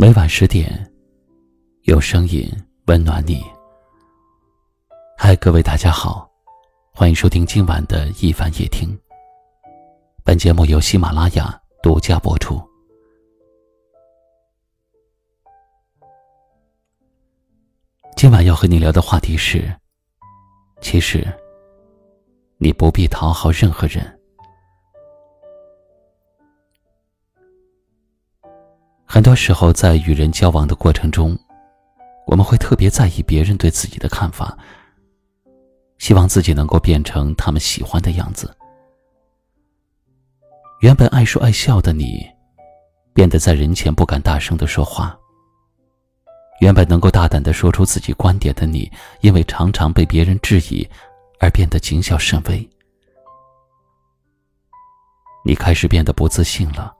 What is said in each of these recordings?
每晚十点，有声音温暖你。嗨，各位大家好，欢迎收听今晚的一凡夜听。本节目由喜马拉雅独家播出。今晚要和你聊的话题是：其实，你不必讨好任何人。很多时候，在与人交往的过程中，我们会特别在意别人对自己的看法，希望自己能够变成他们喜欢的样子。原本爱说爱笑的你，变得在人前不敢大声的说话。原本能够大胆的说出自己观点的你，因为常常被别人质疑，而变得谨小慎微。你开始变得不自信了。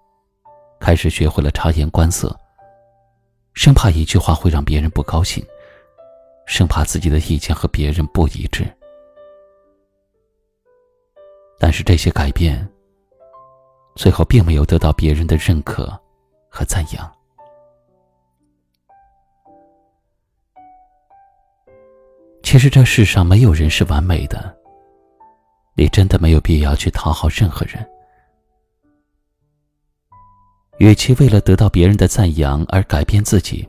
开始学会了察言观色，生怕一句话会让别人不高兴，生怕自己的意见和别人不一致。但是这些改变，最后并没有得到别人的认可和赞扬。其实这世上没有人是完美的，你真的没有必要去讨好任何人。与其为了得到别人的赞扬而改变自己，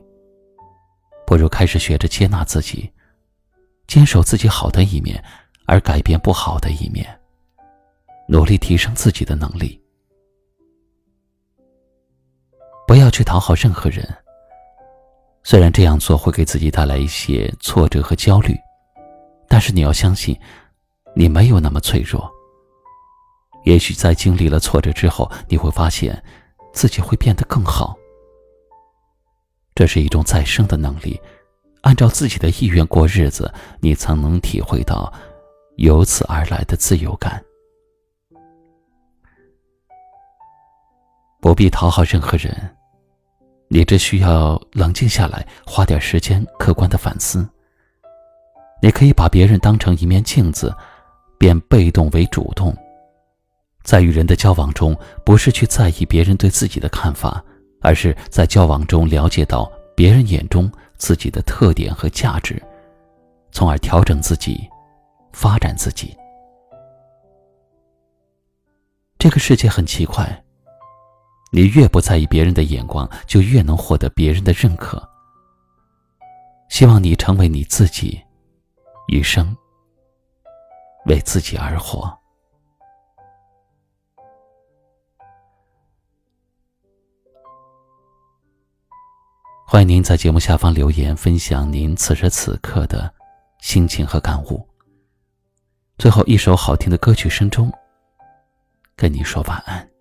不如开始学着接纳自己，坚守自己好的一面，而改变不好的一面，努力提升自己的能力。不要去讨好任何人，虽然这样做会给自己带来一些挫折和焦虑，但是你要相信，你没有那么脆弱。也许在经历了挫折之后，你会发现。自己会变得更好，这是一种再生的能力。按照自己的意愿过日子，你才能体会到由此而来的自由感。不必讨好任何人，你只需要冷静下来，花点时间客观的反思。你可以把别人当成一面镜子，变被动为主动。在与人的交往中，不是去在意别人对自己的看法，而是在交往中了解到别人眼中自己的特点和价值，从而调整自己，发展自己。这个世界很奇怪，你越不在意别人的眼光，就越能获得别人的认可。希望你成为你自己，余生为自己而活。欢迎您在节目下方留言，分享您此时此刻的心情和感悟。最后一首好听的歌曲声中，跟你说晚安。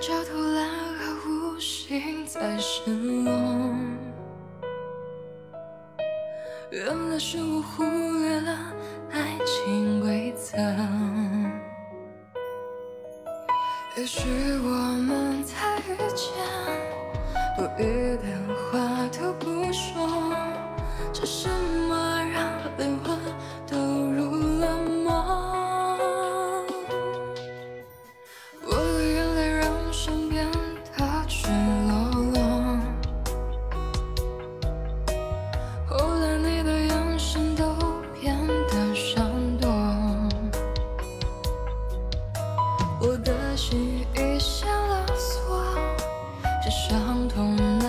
焦头烂额，无心再深落。原来是我忽略了爱情规则。也许我们我的心已上了锁这伤痛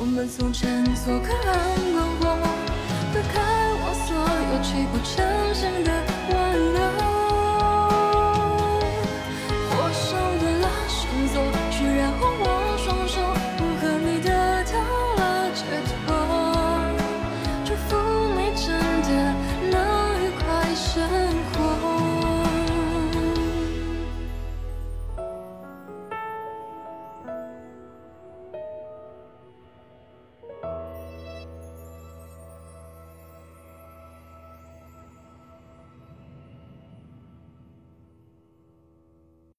我们从前作隔岸光火推开我所有泣不成声的